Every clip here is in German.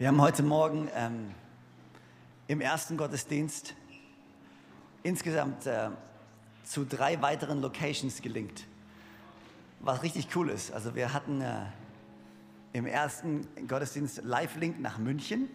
Wir haben heute Morgen ähm, im ersten Gottesdienst insgesamt äh, zu drei weiteren Locations gelingt, was richtig cool ist. Also wir hatten äh, im ersten Gottesdienst Live-Link nach München.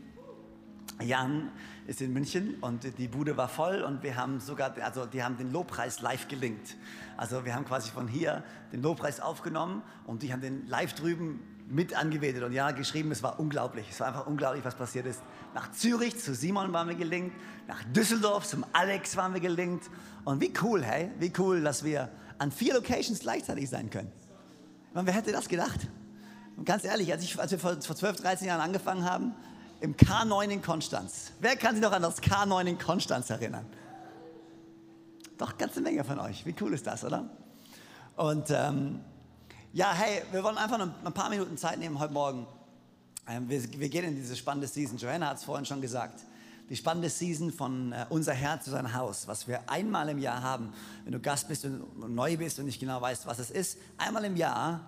Jan ist in München und die Bude war voll und wir haben sogar, also die haben den Lobpreis live gelinkt. Also wir haben quasi von hier den Lobpreis aufgenommen und die haben den live drüben mit angebetet und ja, geschrieben, es war unglaublich. Es war einfach unglaublich, was passiert ist. Nach Zürich zu Simon waren wir gelingt, nach Düsseldorf zum Alex waren wir gelingt. Und wie cool, hey, wie cool, dass wir an vier Locations gleichzeitig sein können. meine, wer hätte das gedacht? Und ganz ehrlich, als, ich, als wir vor, vor 12, 13 Jahren angefangen haben, im K9 in Konstanz. Wer kann sich noch an das K9 in Konstanz erinnern? Doch, ganze Menge von euch. Wie cool ist das, oder? Und ähm, ja, hey, wir wollen einfach ein paar Minuten Zeit nehmen heute Morgen. Ähm, wir, wir gehen in diese spannende Season. Joanna hat es vorhin schon gesagt. Die spannende Season von äh, unser Herz zu sein Haus, was wir einmal im Jahr haben. Wenn du Gast bist und neu bist und nicht genau weißt, was es ist, einmal im Jahr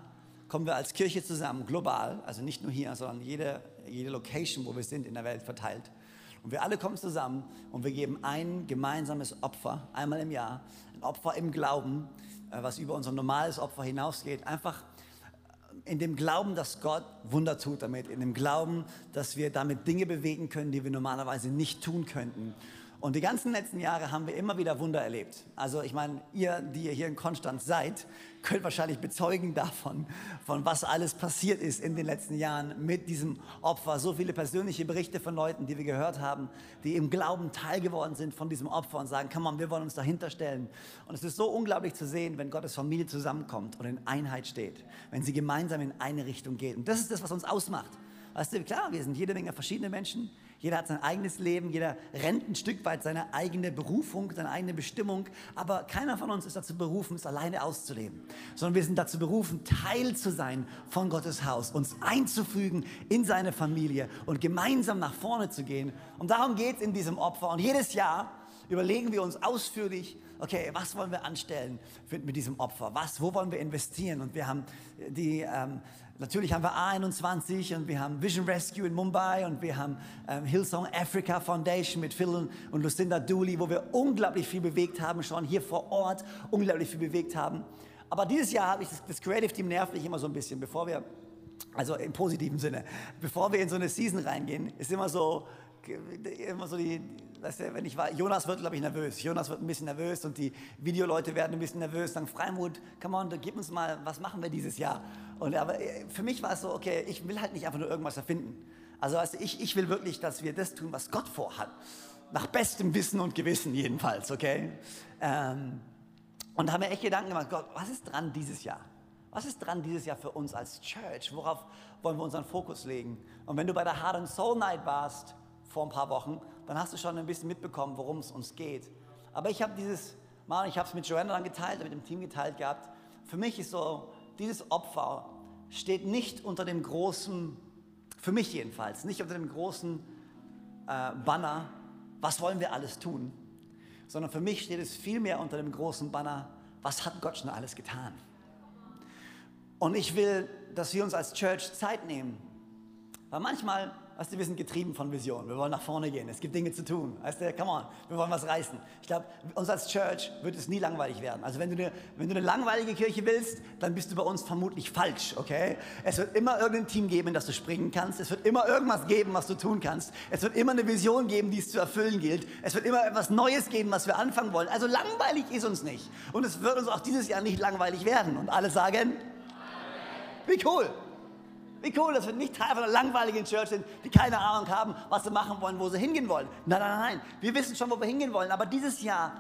kommen wir als Kirche zusammen, global, also nicht nur hier, sondern jede, jede Location, wo wir sind, in der Welt verteilt. Und wir alle kommen zusammen und wir geben ein gemeinsames Opfer, einmal im Jahr, ein Opfer im Glauben, was über unser normales Opfer hinausgeht. Einfach äh, in dem Glauben, dass Gott Wunder tut damit, in dem Glauben, dass wir damit Dinge bewegen können, die wir normalerweise nicht tun könnten. Und die ganzen letzten Jahre haben wir immer wieder Wunder erlebt. Also ich meine, ihr, die ihr hier in Konstanz seid, könnt wahrscheinlich bezeugen davon, von was alles passiert ist in den letzten Jahren mit diesem Opfer. So viele persönliche Berichte von Leuten, die wir gehört haben, die im Glauben teil geworden sind von diesem Opfer und sagen, komm on, wir wollen uns dahinter stellen. Und es ist so unglaublich zu sehen, wenn Gottes Familie zusammenkommt und in Einheit steht, wenn sie gemeinsam in eine Richtung geht. Und das ist das, was uns ausmacht. Weißt du, klar, wir sind jede Menge verschiedene Menschen, jeder hat sein eigenes Leben, jeder rennt ein Stück weit seine eigene Berufung, seine eigene Bestimmung. Aber keiner von uns ist dazu berufen, es alleine auszuleben. Sondern wir sind dazu berufen, Teil zu sein von Gottes Haus, uns einzufügen in seine Familie und gemeinsam nach vorne zu gehen. Und darum geht es in diesem Opfer. Und jedes Jahr überlegen wir uns ausführlich, okay, was wollen wir anstellen mit diesem Opfer? Was, wo wollen wir investieren? Und wir haben die, ähm, natürlich haben wir A21 und wir haben Vision Rescue in Mumbai und wir haben ähm, Hillsong Africa Foundation mit Phil und Lucinda Dooley, wo wir unglaublich viel bewegt haben, schon hier vor Ort unglaublich viel bewegt haben. Aber dieses Jahr habe ich das, das Creative Team nervt mich immer so ein bisschen, bevor wir, also im positiven Sinne, bevor wir in so eine Season reingehen, ist immer so, immer so die, weißt du, wenn ich war, Jonas wird, glaube ich, nervös. Jonas wird ein bisschen nervös und die Videoleute werden ein bisschen nervös. Sagen, Freimut, come on, gib uns mal, was machen wir dieses Jahr? Und aber äh, für mich war es so, okay, ich will halt nicht einfach nur irgendwas erfinden. Also du, ich, ich will wirklich, dass wir das tun, was Gott vorhat. Nach bestem Wissen und Gewissen jedenfalls, okay? Ähm, und haben wir echt Gedanken gemacht, Gott, was ist dran dieses Jahr? Was ist dran dieses Jahr für uns als Church? Worauf wollen wir unseren Fokus legen? Und wenn du bei der Heart and Soul Night warst, vor ein paar Wochen, dann hast du schon ein bisschen mitbekommen, worum es uns geht. Aber ich habe dieses Mal, ich habe es mit Joanna dann geteilt, mit dem Team geteilt gehabt. Für mich ist so, dieses Opfer steht nicht unter dem großen, für mich jedenfalls, nicht unter dem großen äh, Banner, was wollen wir alles tun, sondern für mich steht es vielmehr unter dem großen Banner, was hat Gott schon alles getan. Und ich will, dass wir uns als Church Zeit nehmen, weil manchmal Weißt du, wir sind getrieben von Vision. Wir wollen nach vorne gehen. Es gibt Dinge zu tun. Weißt du, come on, wir wollen was reißen. Ich glaube, uns als Church wird es nie langweilig werden. Also wenn du, eine, wenn du eine langweilige Kirche willst, dann bist du bei uns vermutlich falsch, okay? Es wird immer irgendein Team geben, in das du springen kannst. Es wird immer irgendwas geben, was du tun kannst. Es wird immer eine Vision geben, die es zu erfüllen gilt. Es wird immer etwas Neues geben, was wir anfangen wollen. Also langweilig ist uns nicht. Und es wird uns auch dieses Jahr nicht langweilig werden. Und alle sagen, wie cool. Wie cool, dass wir nicht Teil von einer langweiligen Church sind, die keine Ahnung haben, was sie machen wollen, wo sie hingehen wollen. Nein, nein, nein. Wir wissen schon, wo wir hingehen wollen. Aber dieses Jahr,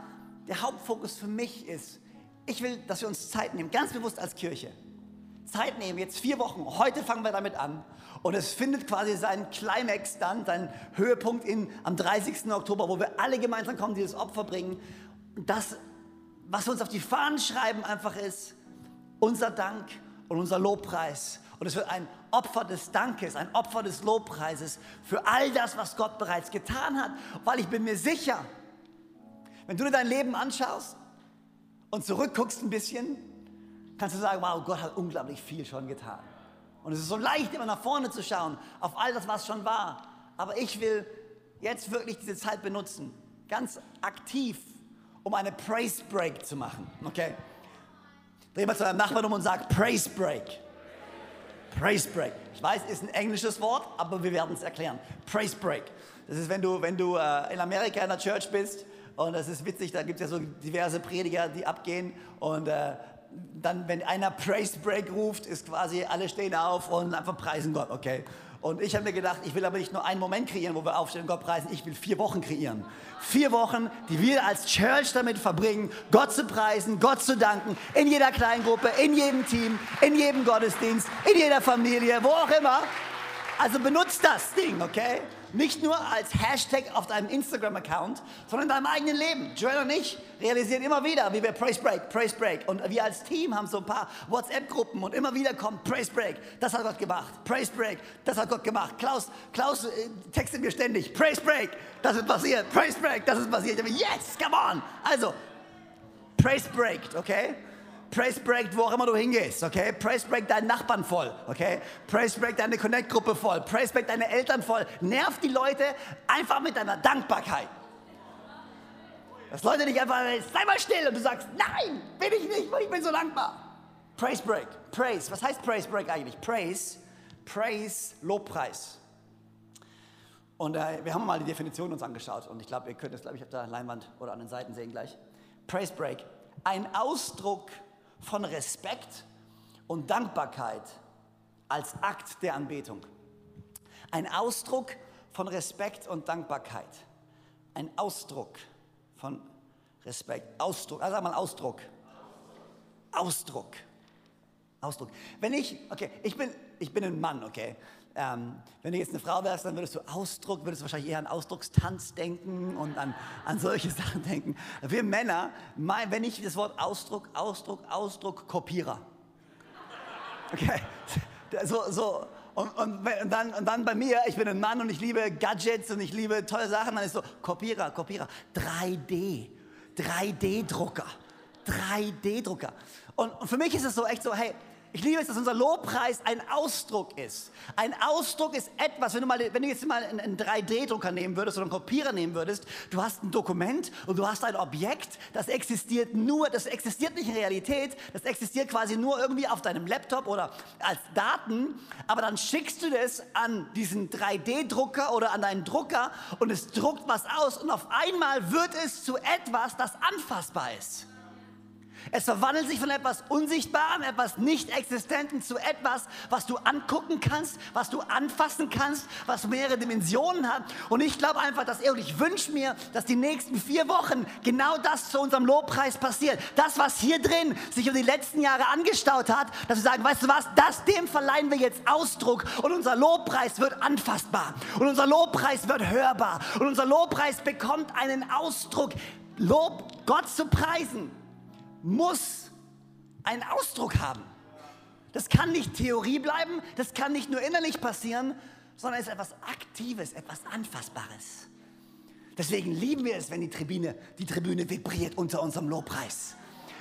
der Hauptfokus für mich ist, ich will, dass wir uns Zeit nehmen, ganz bewusst als Kirche. Zeit nehmen, jetzt vier Wochen. Heute fangen wir damit an. Und es findet quasi seinen Climax dann, seinen Höhepunkt in, am 30. Oktober, wo wir alle gemeinsam kommen, dieses Opfer bringen. Und das, was wir uns auf die Fahnen schreiben, einfach ist unser Dank und unser Lobpreis und es wird ein Opfer des Dankes, ein Opfer des Lobpreises für all das, was Gott bereits getan hat. Weil ich bin mir sicher, wenn du dir dein Leben anschaust und zurückguckst ein bisschen, kannst du sagen, wow, Gott hat unglaublich viel schon getan. Und es ist so leicht, immer nach vorne zu schauen, auf all das, was schon war. aber ich will jetzt wirklich diese Zeit benutzen, ganz aktiv, um eine Praise Break zu machen. Okay? Dreh mal zu deinem Nachbarn um und sag Praise Break. Praise Break. Ich weiß, ist ein englisches Wort, aber wir werden es erklären. Praise Break. Das ist, wenn du, wenn du äh, in Amerika in der Church bist und das ist witzig, da gibt es ja so diverse Prediger, die abgehen und äh, dann, wenn einer Praise Break ruft, ist quasi, alle stehen auf und einfach preisen Gott, okay? Und ich habe mir gedacht, ich will aber nicht nur einen Moment kreieren, wo wir aufstehen und Gott preisen, ich will vier Wochen kreieren. Vier Wochen, die wir als Church damit verbringen, Gott zu preisen, Gott zu danken, in jeder Kleingruppe, in jedem Team, in jedem Gottesdienst, in jeder Familie, wo auch immer. Also benutzt das Ding, okay? Nicht nur als Hashtag auf deinem Instagram-Account, sondern in deinem eigenen Leben. Joel und ich realisieren immer wieder, wie wir Praise Break, Praise Break. Und wir als Team haben so ein paar WhatsApp-Gruppen und immer wieder kommt Praise Break. Das hat Gott gemacht. Praise Break. Das hat Gott gemacht. Klaus, Klaus äh, textet mir ständig. Praise Break. Das ist passiert. Praise Break. Das ist passiert. Yes, come on. Also, Praise Break, okay? Praise Break, wo auch immer du hingehst, okay? Praise Break deinen Nachbarn voll, okay? Praise Break deine Connect-Gruppe voll. Praise Break deine Eltern voll. Nerv die Leute einfach mit deiner Dankbarkeit. Dass Leute nicht einfach, sei mal still und du sagst, nein, bin ich nicht, weil ich bin so dankbar. Praise Break, Praise. Was heißt Praise Break eigentlich? Praise, Praise, Lobpreis. Und äh, wir haben mal die Definition uns angeschaut und ich glaube, ihr könnt es, glaube ich, auf der Leinwand oder an den Seiten sehen gleich. Praise Break, ein Ausdruck von Respekt und Dankbarkeit als Akt der Anbetung. Ein Ausdruck von Respekt und Dankbarkeit. Ein Ausdruck von Respekt. Ausdruck, also sag mal Ausdruck. Ausdruck. Ausdruck. Wenn ich, okay, ich bin, ich bin ein Mann, okay. Ähm, wenn du jetzt eine Frau wärst, dann würdest du Ausdruck, würdest du wahrscheinlich eher an Ausdruckstanz denken und an, an solche Sachen denken. Wir Männer, mein, wenn ich das Wort Ausdruck, Ausdruck, Ausdruck, Kopierer. Okay, so, so. Und, und, und, dann, und dann bei mir, ich bin ein Mann und ich liebe Gadgets und ich liebe tolle Sachen, dann ist so Kopierer, Kopierer, 3D, 3D-Drucker, 3D-Drucker. Und, und für mich ist es so echt so, hey, ich liebe es, dass unser Lobpreis ein Ausdruck ist. Ein Ausdruck ist etwas, wenn du, mal, wenn du jetzt mal einen 3D-Drucker nehmen würdest oder einen Kopierer nehmen würdest, du hast ein Dokument und du hast ein Objekt, das existiert nur, das existiert nicht in Realität, das existiert quasi nur irgendwie auf deinem Laptop oder als Daten, aber dann schickst du das an diesen 3D-Drucker oder an deinen Drucker und es druckt was aus und auf einmal wird es zu etwas, das anfassbar ist. Es verwandelt sich von etwas Unsichtbarem, etwas Nicht-Existenten zu etwas, was du angucken kannst, was du anfassen kannst, was mehrere Dimensionen hat. Und ich glaube einfach, dass er und ich wünsche mir, dass die nächsten vier Wochen genau das zu unserem Lobpreis passiert. Das, was hier drin sich über die letzten Jahre angestaut hat, dass wir sagen, weißt du was, das, dem verleihen wir jetzt Ausdruck und unser Lobpreis wird anfassbar und unser Lobpreis wird hörbar und unser Lobpreis bekommt einen Ausdruck. Lob, Gott zu preisen muss einen Ausdruck haben. Das kann nicht Theorie bleiben, das kann nicht nur innerlich passieren, sondern es ist etwas Aktives, etwas Anfassbares. Deswegen lieben wir es, wenn die Tribüne, die Tribüne vibriert unter unserem Lobpreis.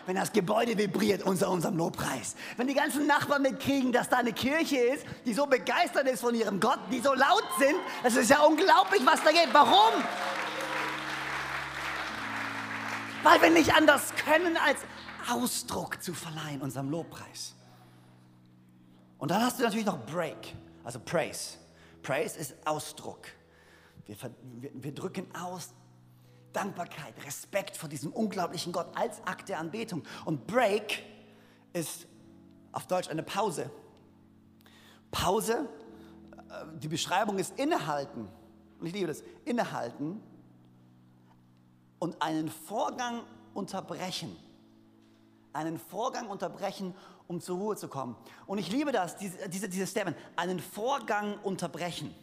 Wenn das Gebäude vibriert unter unserem Lobpreis. Wenn die ganzen Nachbarn mitkriegen, dass da eine Kirche ist, die so begeistert ist von ihrem Gott, die so laut sind, das ist ja unglaublich, was da geht. Warum? Weil wir nicht anders können, als Ausdruck zu verleihen, unserem Lobpreis. Und dann hast du natürlich noch Break, also Praise. Praise ist Ausdruck. Wir, wir, wir drücken aus Dankbarkeit, Respekt vor diesem unglaublichen Gott als Akt der Anbetung. Und Break ist auf Deutsch eine Pause. Pause, äh, die Beschreibung ist innehalten. Und ich liebe das, innehalten und einen Vorgang unterbrechen einen Vorgang unterbrechen, um zur Ruhe zu kommen. Und ich liebe das, diese, diese, diese Statement, einen Vorgang unterbrechen.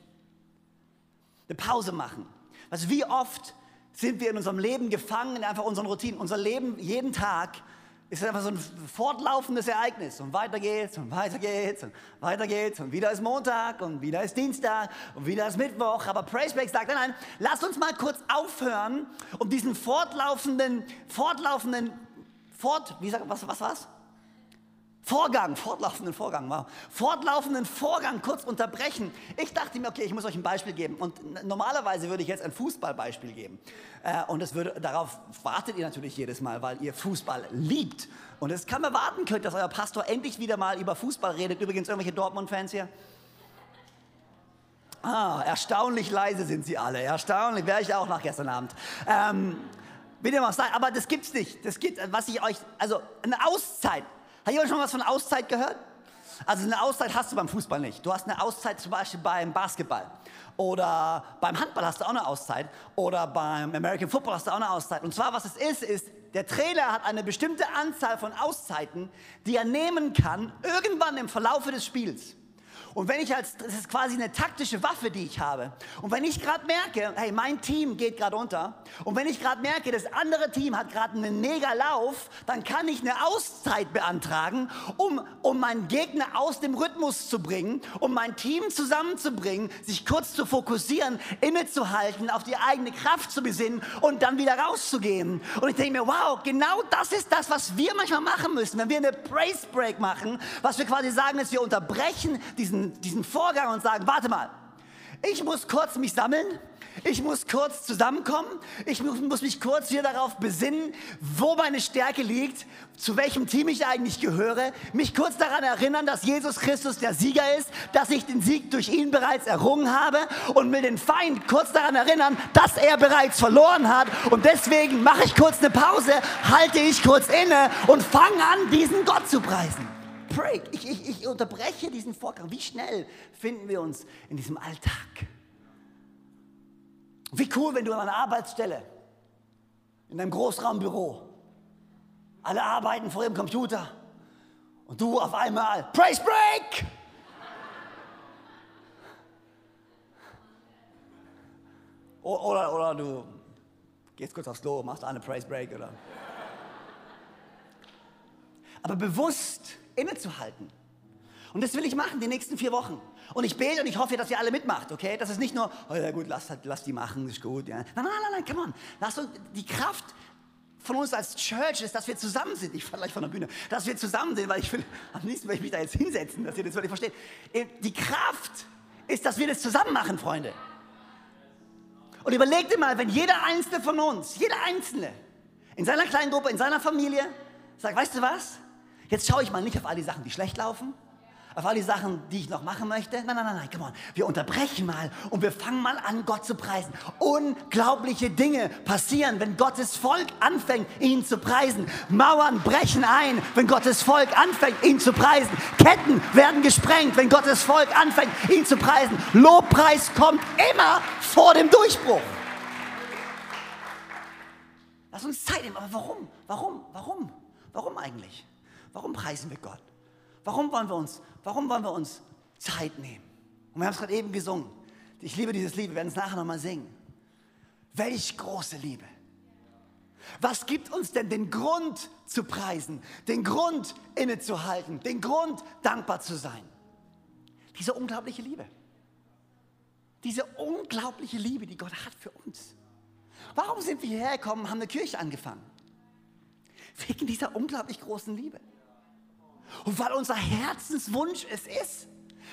Eine Pause machen. Also wie oft sind wir in unserem Leben gefangen in einfach unseren Routinen. Unser Leben jeden Tag ist einfach so ein fortlaufendes Ereignis. Und weiter geht's und weiter geht's und weiter geht's und wieder ist Montag und wieder ist Dienstag und wieder ist Mittwoch. Aber Praisebreak sagt, nein, nein, lasst uns mal kurz aufhören, um diesen fortlaufenden, fortlaufenden fort, wie sagt, was, was war's? Vorgang, fortlaufenden Vorgang, wow. Fortlaufenden Vorgang kurz unterbrechen. Ich dachte mir, okay, ich muss euch ein Beispiel geben. Und normalerweise würde ich jetzt ein Fußballbeispiel geben. Äh, und das würde, darauf wartet ihr natürlich jedes Mal, weil ihr Fußball liebt. Und es kann man warten könnt, dass euer Pastor endlich wieder mal über Fußball redet. Übrigens, irgendwelche Dortmund-Fans hier? Ah, erstaunlich leise sind sie alle. Erstaunlich, wäre ich auch nach gestern Abend. Ähm, aber das gibt's nicht. Das gibt, was ich euch, also eine Auszeit. Hat jemand schon was von Auszeit gehört? Also eine Auszeit hast du beim Fußball nicht. Du hast eine Auszeit zum Beispiel beim Basketball. Oder beim Handball hast du auch eine Auszeit. Oder beim American Football hast du auch eine Auszeit. Und zwar, was es ist, ist, der Trainer hat eine bestimmte Anzahl von Auszeiten, die er nehmen kann, irgendwann im Verlaufe des Spiels. Und wenn ich als, das ist quasi eine taktische Waffe, die ich habe. Und wenn ich gerade merke, hey, mein Team geht gerade unter. Und wenn ich gerade merke, das andere Team hat gerade einen Mega-Lauf, dann kann ich eine Auszeit beantragen, um, um meinen Gegner aus dem Rhythmus zu bringen, um mein Team zusammenzubringen, sich kurz zu fokussieren, innezuhalten, auf die eigene Kraft zu besinnen und dann wieder rauszugehen. Und ich denke mir, wow, genau das ist das, was wir manchmal machen müssen, wenn wir eine Praise Break machen, was wir quasi sagen, ist, wir unterbrechen diesen diesen, Vorgang und sagen, warte mal, ich muss kurz mich sammeln, ich muss kurz zusammenkommen, ich muss, mich kurz wieder darauf besinnen, wo meine Stärke liegt, zu welchem Team ich eigentlich gehöre, mich kurz daran erinnern, dass Jesus Christus der Sieger ist, dass ich den Sieg durch ihn bereits errungen habe und mir den Feind kurz daran erinnern, dass er bereits verloren hat und deswegen mache ich kurz eine Pause, halte ich kurz inne und fange an, diesen Gott zu preisen. Break. Ich, ich, ich unterbreche diesen Vorgang. Wie schnell finden wir uns in diesem Alltag? Wie cool, wenn du an einer Arbeitsstelle, in deinem Großraumbüro, alle arbeiten vor ihrem Computer und du auf einmal, Praise Break! Oder, oder du gehst kurz aufs Klo, machst eine Praise Break oder. Aber bewusst innezuhalten. Und das will ich machen die nächsten vier Wochen. Und ich bete und ich hoffe, dass ihr alle mitmacht, okay? Das ist nicht nur, oh ja gut, lass, lass die machen, ist gut. Ja. Nein, nein, nein, nein, come on. Lass uns, die Kraft von uns als Church ist, dass wir zusammen sind. Ich fahre gleich von der Bühne. Dass wir zusammen sind, weil ich will, am liebsten will ich mich da jetzt hinsetzen, dass ihr das wirklich versteht. Die Kraft ist, dass wir das zusammen machen, Freunde. Und überlegt dir mal, wenn jeder Einzelne von uns, jeder Einzelne, in seiner kleinen Gruppe, in seiner Familie, sagt, weißt du was? Jetzt schaue ich mal nicht auf all die Sachen, die schlecht laufen, auf all die Sachen, die ich noch machen möchte. Nein, nein, nein, nein, come on. Wir unterbrechen mal und wir fangen mal an, Gott zu preisen. Unglaubliche Dinge passieren, wenn Gottes Volk anfängt, ihn zu preisen. Mauern brechen ein, wenn Gottes Volk anfängt, ihn zu preisen. Ketten werden gesprengt, wenn Gottes Volk anfängt, ihn zu preisen. Lobpreis kommt immer vor dem Durchbruch. Lass uns Zeit nehmen. Aber warum? Warum? Warum? Warum eigentlich? Warum preisen wir Gott? Warum wollen wir uns, warum wollen wir uns Zeit nehmen? Und wir haben es gerade eben gesungen. Ich liebe dieses Lied, wir werden es nachher nochmal singen. Welch große Liebe. Was gibt uns denn den Grund zu preisen, den Grund innezuhalten, den Grund dankbar zu sein? Diese unglaubliche Liebe. Diese unglaubliche Liebe, die Gott hat für uns. Warum sind wir hierher gekommen und haben eine Kirche angefangen? Wegen dieser unglaublich großen Liebe. Und weil unser Herzenswunsch es ist,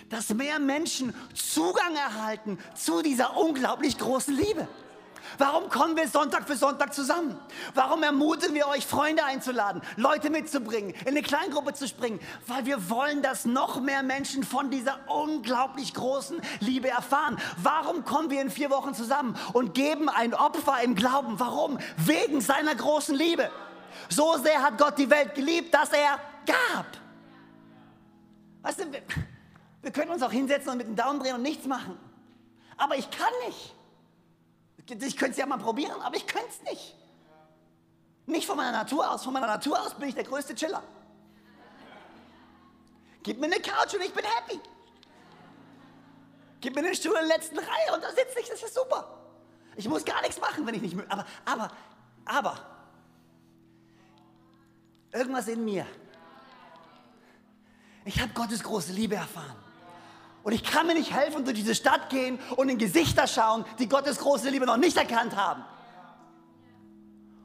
dass mehr Menschen Zugang erhalten zu dieser unglaublich großen Liebe. Warum kommen wir Sonntag für Sonntag zusammen? Warum ermutigen wir euch, Freunde einzuladen, Leute mitzubringen, in eine Kleingruppe zu springen? Weil wir wollen, dass noch mehr Menschen von dieser unglaublich großen Liebe erfahren. Warum kommen wir in vier Wochen zusammen und geben ein Opfer im Glauben? Warum? Wegen seiner großen Liebe. So sehr hat Gott die Welt geliebt, dass er gab. Weißt du, wir, wir können uns auch hinsetzen und mit dem Daumen drehen und nichts machen. Aber ich kann nicht. Ich könnte es ja mal probieren, aber ich könnte es nicht. Nicht von meiner Natur aus. Von meiner Natur aus bin ich der größte Chiller. Gib mir eine Couch und ich bin happy. Gib mir einen Stuhl in der letzten Reihe und da sitze ich, das ist super. Ich muss gar nichts machen, wenn ich nicht möchte. Aber, aber, aber, irgendwas in mir ich habe Gottes große Liebe erfahren. Und ich kann mir nicht helfen, durch diese Stadt gehen und in Gesichter schauen, die Gottes große Liebe noch nicht erkannt haben.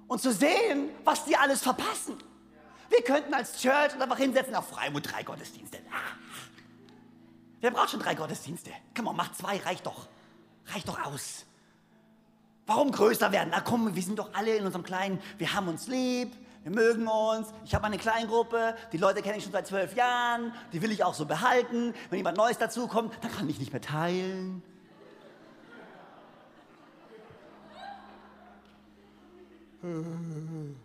Und zu sehen, was die alles verpassen. Wir könnten als Church einfach hinsetzen auf Freimut drei Gottesdienste. Wer braucht schon drei Gottesdienste? Komm mal, mach zwei, reicht doch. Reicht doch aus. Warum größer werden? Na komm, wir sind doch alle in unserem Kleinen, wir haben uns lieb, wir mögen uns. Ich habe eine Kleingruppe, die Leute kenne ich schon seit zwölf Jahren, die will ich auch so behalten. Wenn jemand Neues dazukommt, dann kann ich nicht mehr teilen.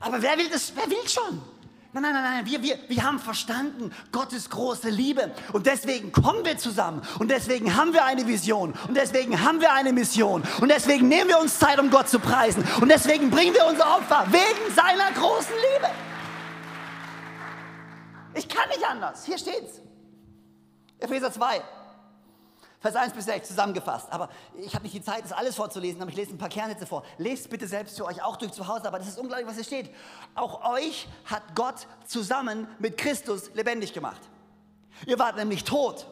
Aber wer will das? Wer will schon? Nein, nein, nein, wir, wir, wir haben verstanden Gottes große Liebe und deswegen kommen wir zusammen und deswegen haben wir eine Vision und deswegen haben wir eine Mission und deswegen nehmen wir uns Zeit, um Gott zu preisen und deswegen bringen wir unser Opfer wegen seiner großen Liebe. Ich kann nicht anders. Hier steht's. Epheser 2. Vers 1 bis 6 zusammengefasst. Aber ich habe nicht die Zeit, das alles vorzulesen, aber ich lese ein paar Kernsätze vor. Lest bitte selbst für euch auch durch zu Hause, aber das ist unglaublich, was hier steht. Auch euch hat Gott zusammen mit Christus lebendig gemacht. Ihr wart nämlich tot.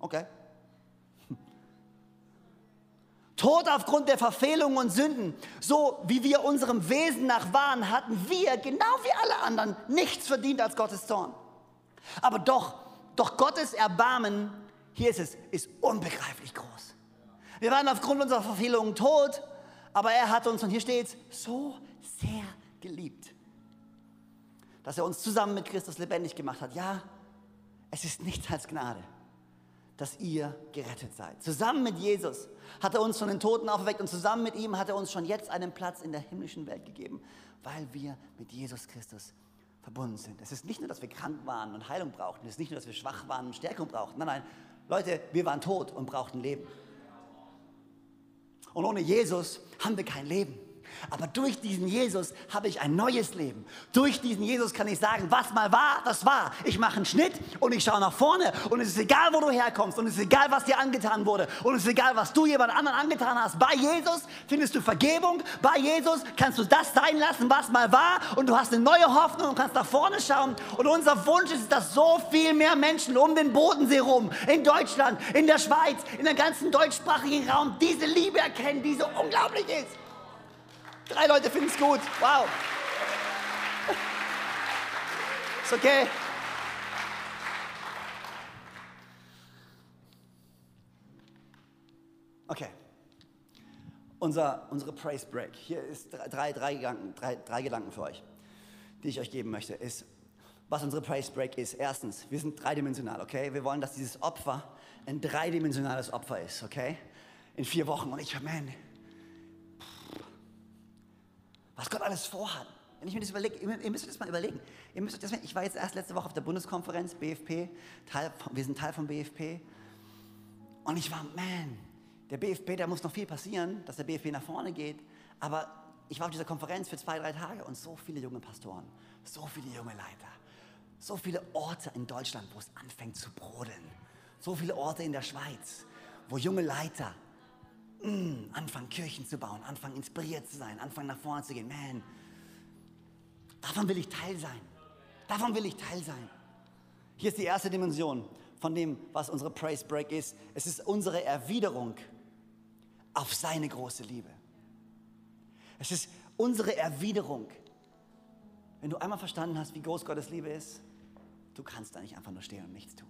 Okay. Tod aufgrund der Verfehlungen und Sünden, so wie wir unserem Wesen nach waren, hatten wir, genau wie alle anderen, nichts verdient als Gottes Zorn. Aber doch, doch Gottes Erbarmen hier ist es, ist unbegreiflich groß. Wir waren aufgrund unserer Verfehlungen tot, aber er hat uns, und hier steht es, so sehr geliebt, dass er uns zusammen mit Christus lebendig gemacht hat. Ja, es ist nichts als Gnade, dass ihr gerettet seid. Zusammen mit Jesus hat er uns von den Toten auferweckt und zusammen mit ihm hat er uns schon jetzt einen Platz in der himmlischen Welt gegeben, weil wir mit Jesus Christus verbunden sind. Es ist nicht nur, dass wir krank waren und Heilung brauchten, es ist nicht nur, dass wir schwach waren und Stärkung brauchten. Nein, nein, Leute, wir waren tot und brauchten Leben. Und ohne Jesus haben wir kein Leben. Aber durch diesen Jesus habe ich ein neues Leben. Durch diesen Jesus kann ich sagen, was mal war, das war. Ich mache einen Schnitt und ich schaue nach vorne. Und es ist egal, wo du herkommst. Und es ist egal, was dir angetan wurde. Und es ist egal, was du jemand anderen angetan hast. Bei Jesus findest du Vergebung. Bei Jesus kannst du das sein lassen, was mal war. Und du hast eine neue Hoffnung und kannst nach vorne schauen. Und unser Wunsch ist, dass so viel mehr Menschen um den Bodensee rum, in Deutschland, in der Schweiz, in der ganzen deutschsprachigen Raum diese Liebe erkennen, die so unglaublich ist. Drei Leute finden es gut. Wow. Ist okay. Okay. Unser, unsere Praise Break. Hier ist drei, drei, Gedanken, drei, drei Gedanken für euch, die ich euch geben möchte. Ist, was unsere Praise Break ist. Erstens, wir sind dreidimensional, okay? Wir wollen, dass dieses Opfer ein dreidimensionales Opfer ist, okay? In vier Wochen. Und ich, man, was Gott alles vorhat. Wenn ich mir das überlege, ihr müsst das mal überlegen. Ihr müsst das, ich war jetzt erst letzte Woche auf der Bundeskonferenz, BFP, Teil, wir sind Teil vom BFP. Und ich war, man, der BFP, da muss noch viel passieren, dass der BFP nach vorne geht. Aber ich war auf dieser Konferenz für zwei, drei Tage und so viele junge Pastoren, so viele junge Leiter, so viele Orte in Deutschland, wo es anfängt zu brodeln. So viele Orte in der Schweiz, wo junge Leiter mm, anfangen, Kirchen zu bauen, anfangen, inspiriert zu sein, anfangen, nach vorne zu gehen. Man, davon will ich Teil sein. Davon will ich Teil sein. Hier ist die erste Dimension von dem, was unsere Praise Break ist. Es ist unsere Erwiderung auf seine große Liebe. Es ist unsere Erwiderung. Wenn du einmal verstanden hast, wie groß Gottes Liebe ist, du kannst da nicht einfach nur stehen und nichts tun.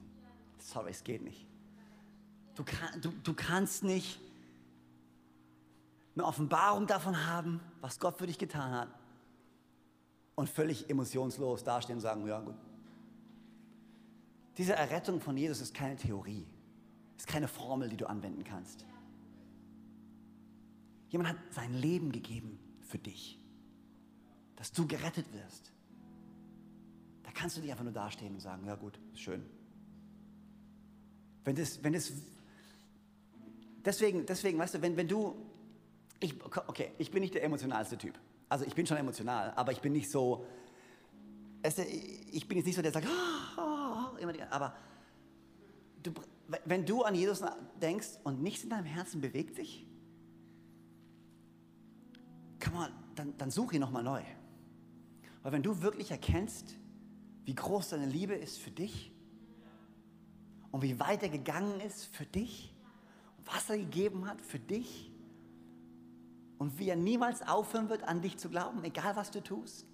Sorry, es geht nicht. Du, kann, du, du kannst nicht eine Offenbarung davon haben, was Gott für dich getan hat und völlig emotionslos dastehen und sagen, ja gut. Diese Errettung von Jesus ist keine Theorie, ist keine Formel, die du anwenden kannst. Jemand hat sein Leben gegeben für dich, dass du gerettet wirst. Da kannst du nicht einfach nur dastehen und sagen, ja gut, schön. Wenn das, wenn das, deswegen, deswegen, weißt du, wenn, wenn du ich, okay, ich bin nicht der emotionalste Typ. Also ich bin schon emotional, aber ich bin nicht so, ich bin jetzt nicht so, der sagt, oh, oh, immer die, aber du, wenn du an Jesus denkst und nichts in deinem Herzen bewegt sich, kann man, dann, dann such ihn nochmal neu. Weil wenn du wirklich erkennst, wie groß deine Liebe ist für dich und wie weit er gegangen ist für dich, was er gegeben hat für dich, und wie er niemals aufhören wird, an dich zu glauben, egal was du tust.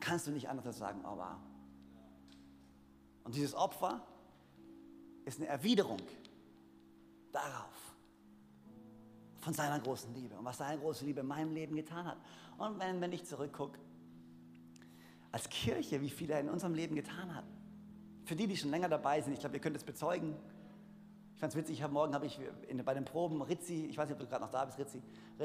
kannst du nicht anders als sagen, oh wow. Und dieses Opfer ist eine Erwiderung darauf, von seiner großen Liebe und was seine große Liebe in meinem Leben getan hat. Und wenn, wenn ich zurückgucke, als Kirche, wie viel er in unserem Leben getan hat. Für die, die schon länger dabei sind, ich glaube, ihr könnt es bezeugen, ich fand es witzig, hab, morgen habe ich in, bei den Proben Rizzi, ich weiß nicht, ob du gerade noch da bist, Rizzi,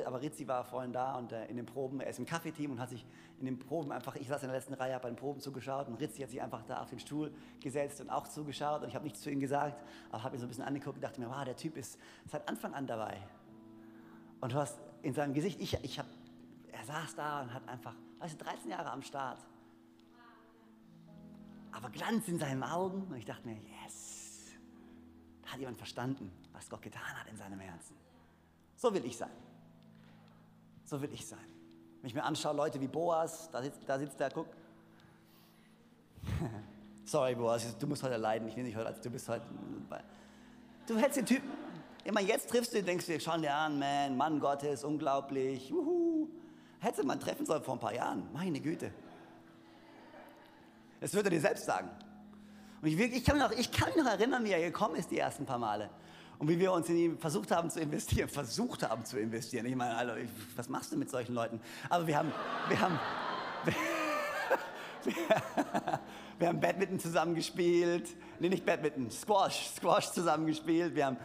aber Rizzi war vorhin da und äh, in den Proben, er ist im Kaffeeteam und hat sich in den Proben einfach, ich saß in der letzten Reihe, habe bei den Proben zugeschaut und Rizzi hat sich einfach da auf den Stuhl gesetzt und auch zugeschaut und ich habe nichts zu ihm gesagt, aber habe ihn so ein bisschen angeguckt und dachte mir, wow, der Typ ist seit Anfang an dabei. Und du hast in seinem Gesicht, ich, ich habe, er saß da und hat einfach, weißt du, 13 Jahre am Start. Aber Glanz in seinen Augen und ich dachte mir, yes hat jemand verstanden, was Gott getan hat in seinem Herzen. So will ich sein. So will ich sein. Wenn ich mir anschaue, Leute wie Boas, da sitzt, da sitzt der, guck. Sorry, Boas, du musst heute leiden. Ich will nicht heute, du bist heute. Du hättest den Typen, immer jetzt triffst du ihn, denkst du, schau dir an, man, Mann Gottes, unglaublich. Juhu. Hättest du mal treffen sollen vor ein paar Jahren. Meine Güte. Das würde er dir selbst sagen. Und ich, ich, kann mich noch, ich kann mich noch erinnern, wie er gekommen ist die ersten paar Male. Und wie wir uns in ihn versucht haben zu investieren, versucht haben zu investieren. Ich meine, Alter, was machst du mit solchen Leuten? Aber wir haben, wir haben, wir, wir haben Badminton zusammengespielt. Nee, nicht Badminton, Squash, Squash zusammengespielt. Wir haben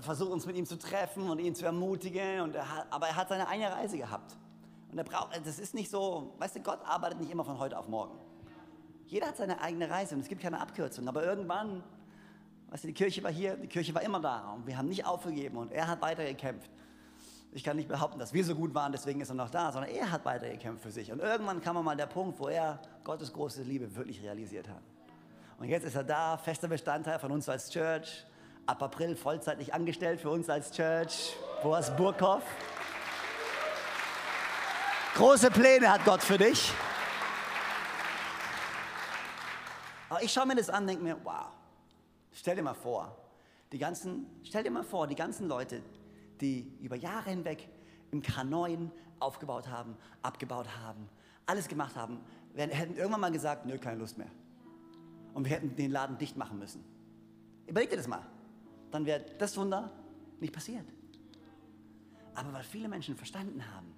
versucht, uns mit ihm zu treffen und ihn zu ermutigen. Und er hat, aber er hat seine eigene Reise gehabt. Und er braucht, das ist nicht so, weißt du, Gott arbeitet nicht immer von heute auf morgen. Jeder hat seine eigene Reise und es gibt keine Abkürzung. Aber irgendwann, weißt du, die Kirche war hier, die Kirche war immer da und wir haben nicht aufgegeben und er hat weitergekämpft. Ich kann nicht behaupten, dass wir so gut waren, deswegen ist er noch da, sondern er hat weitergekämpft für sich. Und irgendwann kam mal der Punkt, wo er Gottes große Liebe wirklich realisiert hat. Und jetzt ist er da, fester Bestandteil von uns als Church. Ab April vollzeitlich angestellt für uns als Church. Boas Burkhoff. Große Pläne hat Gott für dich. Aber ich schaue mir das an und denke mir, wow, stell dir mal vor, die ganzen, stell dir mal vor, die ganzen Leute, die über Jahre hinweg im K9 aufgebaut haben, abgebaut haben, alles gemacht haben, hätten irgendwann mal gesagt, nö, keine Lust mehr. Und wir hätten den Laden dicht machen müssen. Überleg dir das mal. Dann wäre das Wunder nicht passiert. Aber weil viele Menschen verstanden haben,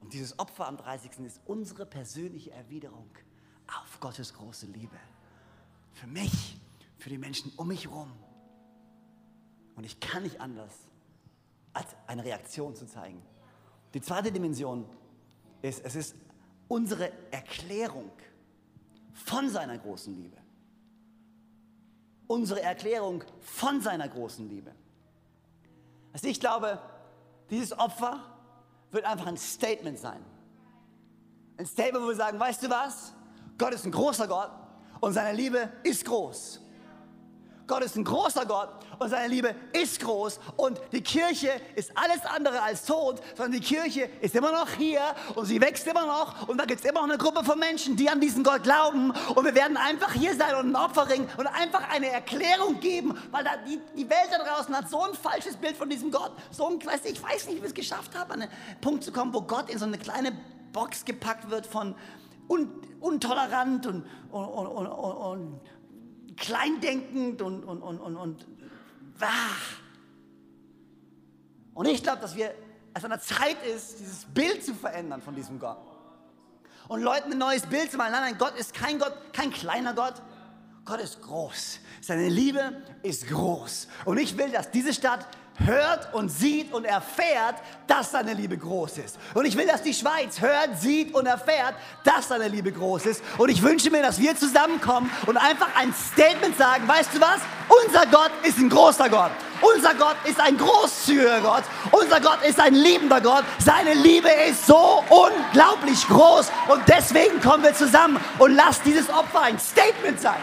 und dieses Opfer am 30. ist unsere persönliche Erwiderung auf Gottes große Liebe. Für mich, für die Menschen um mich herum. Und ich kann nicht anders, als eine Reaktion zu zeigen. Die zweite Dimension ist, es ist unsere Erklärung von seiner großen Liebe. Unsere Erklärung von seiner großen Liebe. Also ich glaube, dieses Opfer wird einfach ein Statement sein. Ein Statement, wo wir sagen, weißt du was? Gott ist ein großer Gott und seine Liebe ist groß. Gott ist ein großer Gott und seine Liebe ist groß und die Kirche ist alles andere als tot, sondern die Kirche ist immer noch hier und sie wächst immer noch und da gibt es immer noch eine Gruppe von Menschen, die an diesen Gott glauben und wir werden einfach hier sein und ein Opfer ringen und einfach eine Erklärung geben, weil da die, die Welt da draußen hat so ein falsches Bild von diesem Gott, so ein, weiß ich weiß nicht, wie wir es geschafft haben, an einen Punkt zu kommen, wo Gott in so eine kleine Box gepackt wird von un, untolerant und, und, und, und, kleindenkend und, und, und, und, und. Und ich glaube, dass wir es an der Zeit ist, dieses Bild zu verändern von diesem Gott. Und Leuten ein neues Bild zu malen. Nein, nein, Gott ist kein Gott, kein kleiner Gott. Gott ist groß. Seine Liebe ist groß. Und ich will, dass diese Stadt hört und sieht und erfährt, dass seine Liebe groß ist. Und ich will, dass die Schweiz hört, sieht und erfährt, dass seine Liebe groß ist. Und ich wünsche mir, dass wir zusammenkommen und einfach ein Statement sagen, weißt du was? Unser Gott ist ein großer Gott. Unser Gott ist ein großzügiger Gott. Unser Gott ist ein liebender Gott. Seine Liebe ist so unglaublich groß. Und deswegen kommen wir zusammen und lasst dieses Opfer ein Statement sein.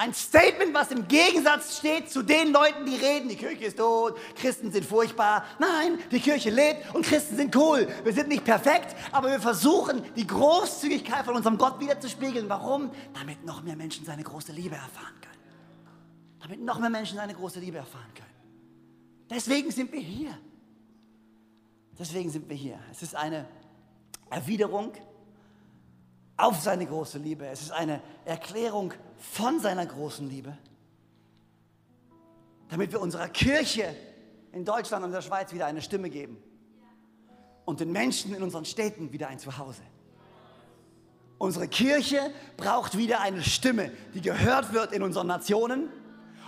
Ein Statement, was im Gegensatz steht zu den Leuten, die reden, die Kirche ist tot, Christen sind furchtbar. Nein, die Kirche lebt und Christen sind cool. Wir sind nicht perfekt, aber wir versuchen, die Großzügigkeit von unserem Gott wiederzuspiegeln. Warum? Damit noch mehr Menschen seine große Liebe erfahren können. Damit noch mehr Menschen seine große Liebe erfahren können. Deswegen sind wir hier. Deswegen sind wir hier. Es ist eine Erwiderung auf seine große Liebe. Es ist eine Erklärung von seiner großen Liebe, damit wir unserer Kirche in Deutschland und der Schweiz wieder eine Stimme geben und den Menschen in unseren Städten wieder ein Zuhause. Unsere Kirche braucht wieder eine Stimme, die gehört wird in unseren Nationen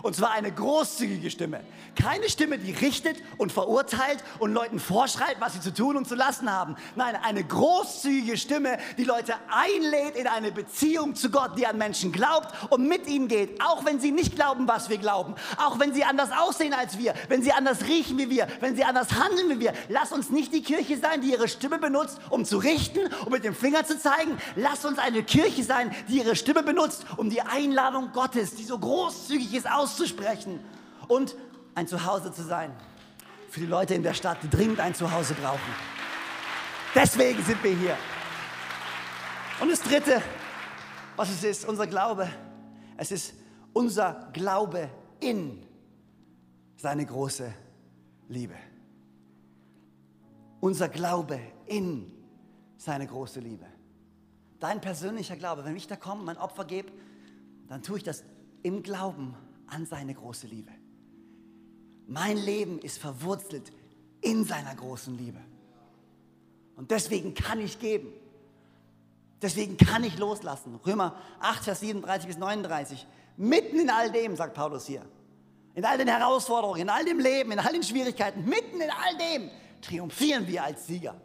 und zwar eine großzügige Stimme. Keine Stimme, die richtet und verurteilt und Leuten vorschreibt, was sie zu tun und zu lassen haben. Nein, eine großzügige Stimme, die Leute einlädt in eine Beziehung zu Gott, die an Menschen glaubt und mit ihnen geht. Auch wenn sie nicht glauben, was wir glauben. Auch wenn sie anders aussehen als wir. Wenn sie anders riechen wie wir. Wenn sie anders handeln wie wir. Lass uns nicht die Kirche sein, die ihre Stimme benutzt, um zu richten und mit dem Finger zu zeigen. Lass uns eine Kirche sein, die ihre Stimme benutzt, um die Einladung Gottes, die so großzügig ist, auszusprechen auszusprechen und ein Zuhause zu sein. Für die Leute in der Stadt, die dringend ein Zuhause brauchen. Deswegen sind wir hier. Und das Dritte, was es ist, unser Glaube. Es ist unser Glaube in seine große Liebe. Unser Glaube in seine große Liebe. Dein persönlicher Glaube, wenn ich da komme, mein Opfer gebe, dann tue ich das im Glauben an seine große Liebe. Mein Leben ist verwurzelt in seiner großen Liebe. Und deswegen kann ich geben. Deswegen kann ich loslassen. Römer 8, Vers 37 bis 39. Mitten in all dem, sagt Paulus hier, in all den Herausforderungen, in all dem Leben, in all den Schwierigkeiten, mitten in all dem triumphieren wir als Sieger.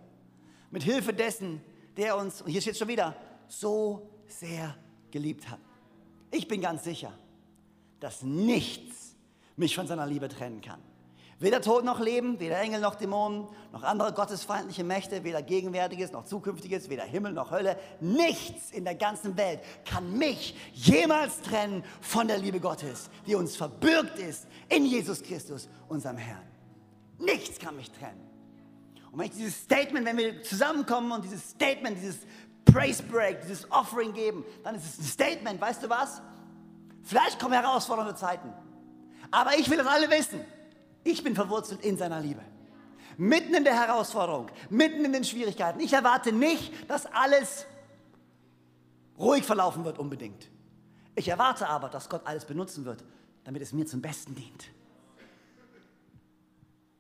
Mit Hilfe dessen, der uns, und hier steht schon wieder, so sehr geliebt hat. Ich bin ganz sicher, dass nichts mich von seiner Liebe trennen kann. Weder Tod noch Leben, weder Engel noch Dämonen, noch andere gottesfeindliche Mächte, weder Gegenwärtiges noch Zukünftiges, weder Himmel noch Hölle, nichts in der ganzen Welt kann mich jemals trennen von der Liebe Gottes, die uns verbürgt ist in Jesus Christus, unserem Herrn. Nichts kann mich trennen. Und wenn ich dieses Statement, wenn wir zusammenkommen und dieses Statement, dieses Praise Break, dieses Offering geben, dann ist es ein Statement, weißt du was? Vielleicht kommen herausfordernde Zeiten. Aber ich will, dass alle wissen, ich bin verwurzelt in seiner Liebe. Mitten in der Herausforderung, mitten in den Schwierigkeiten. Ich erwarte nicht, dass alles ruhig verlaufen wird unbedingt. Ich erwarte aber, dass Gott alles benutzen wird, damit es mir zum Besten dient.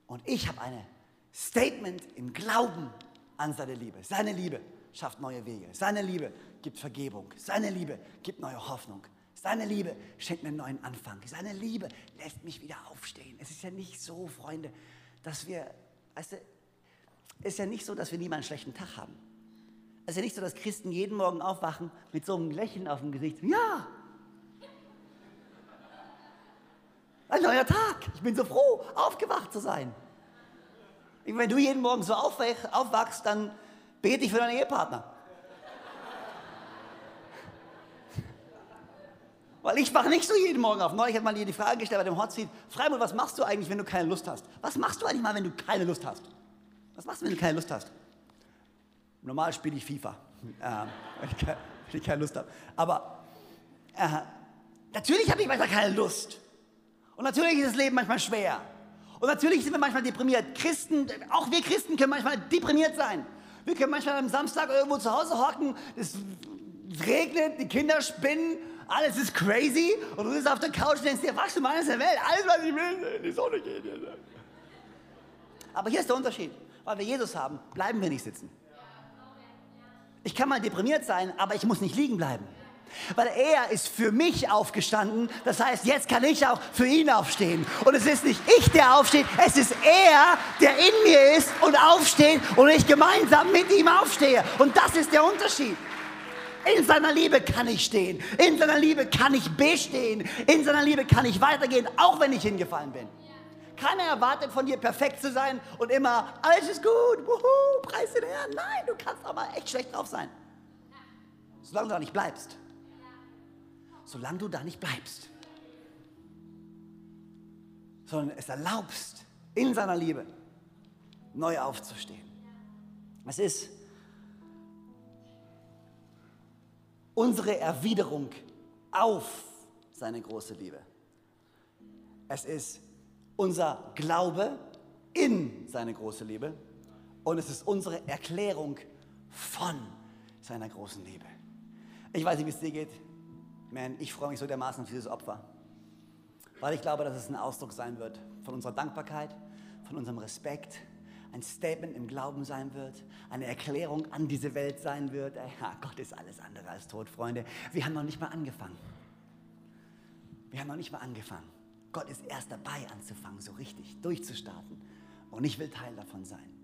Und ich habe ein Statement im Glauben an seine Liebe. Seine Liebe schafft neue Wege. Seine Liebe gibt Vergebung. Seine Liebe gibt neue Hoffnung. Seine Liebe schenkt mir einen neuen Anfang. Seine Liebe lässt mich wieder aufstehen. Es ist ja nicht so, Freunde, dass wir, weißt du, es ist ja nicht so, dass wir nie mal einen schlechten Tag haben. Es ist ja nicht so, dass Christen jeden Morgen aufwachen mit so einem Lächeln auf dem Gesicht. Ja! Ein neuer Tag. Ich bin so froh, aufgewacht zu sein. Wenn du jeden Morgen so aufwachst, dann bete ich für deinen Ehepartner. Weil ich wache nicht so jeden Morgen auf. Neulich hat mal die Frage gestellt bei dem Hotseat, Freimund, was machst du eigentlich, wenn du keine Lust hast? Was machst du eigentlich mal, wenn du keine Lust hast? Was machst du, wenn du keine Lust hast? Normal spiele ich FIFA, äh, wenn, ich keine, wenn, ich keine, Lust habe. Aber äh, natürlich habe ich manchmal keine Lust. Und natürlich ist das Leben manchmal schwer. Und natürlich sind wir manchmal deprimiert. Christen, auch wir Christen können manchmal deprimiert sein. Wir können manchmal am Samstag irgendwo zu Hause hocken, es regnet, die Kinder spinnen alles ist crazy und du bist auf der Couch und denkst dir, was du meinst der Welt, alles was ich will, in die Sonne geht. Aber hier ist der Unterschied, weil wir Jesus haben, bleiben wir nicht sitzen. Ich kann mal deprimiert sein, aber ich muss nicht liegen bleiben. Weil er ist für mich aufgestanden. Das heißt, jetzt kann ich auch für ihn aufstehen. Und es ist nicht ich, der aufsteht, es ist er, der in mir ist und aufsteht und ich gemeinsam mit ihm aufstehe. Und das ist der Unterschied. In seiner Liebe kann ich stehen. In seiner Liebe kann ich bestehen. In seiner Liebe kann ich weitergehen, auch wenn ich hingefallen bin. Keiner erwartet von dir perfekt zu sein und immer, alles ist gut, wuhu, preis den Herrn. Nein, du kannst auch mal echt schlecht drauf sein. Solange du da nicht bleibst. Solange du da nicht bleibst. Sondern es erlaubst, in seiner Liebe neu aufzustehen. Es ist unsere Erwiderung auf seine große Liebe. Es ist unser Glaube in seine große Liebe und es ist unsere Erklärung von seiner großen Liebe. Ich weiß nicht, wie es dir geht. Man, ich freue mich so dermaßen für dieses Opfer. Weil ich glaube, dass es ein Ausdruck sein wird von unserer Dankbarkeit, von unserem Respekt, ein Statement im Glauben sein wird, eine Erklärung an diese Welt sein wird. Ja, Gott ist alles andere als tot, Freunde. Wir haben noch nicht mal angefangen. Wir haben noch nicht mal angefangen. Gott ist erst dabei anzufangen, so richtig durchzustarten. Und ich will Teil davon sein.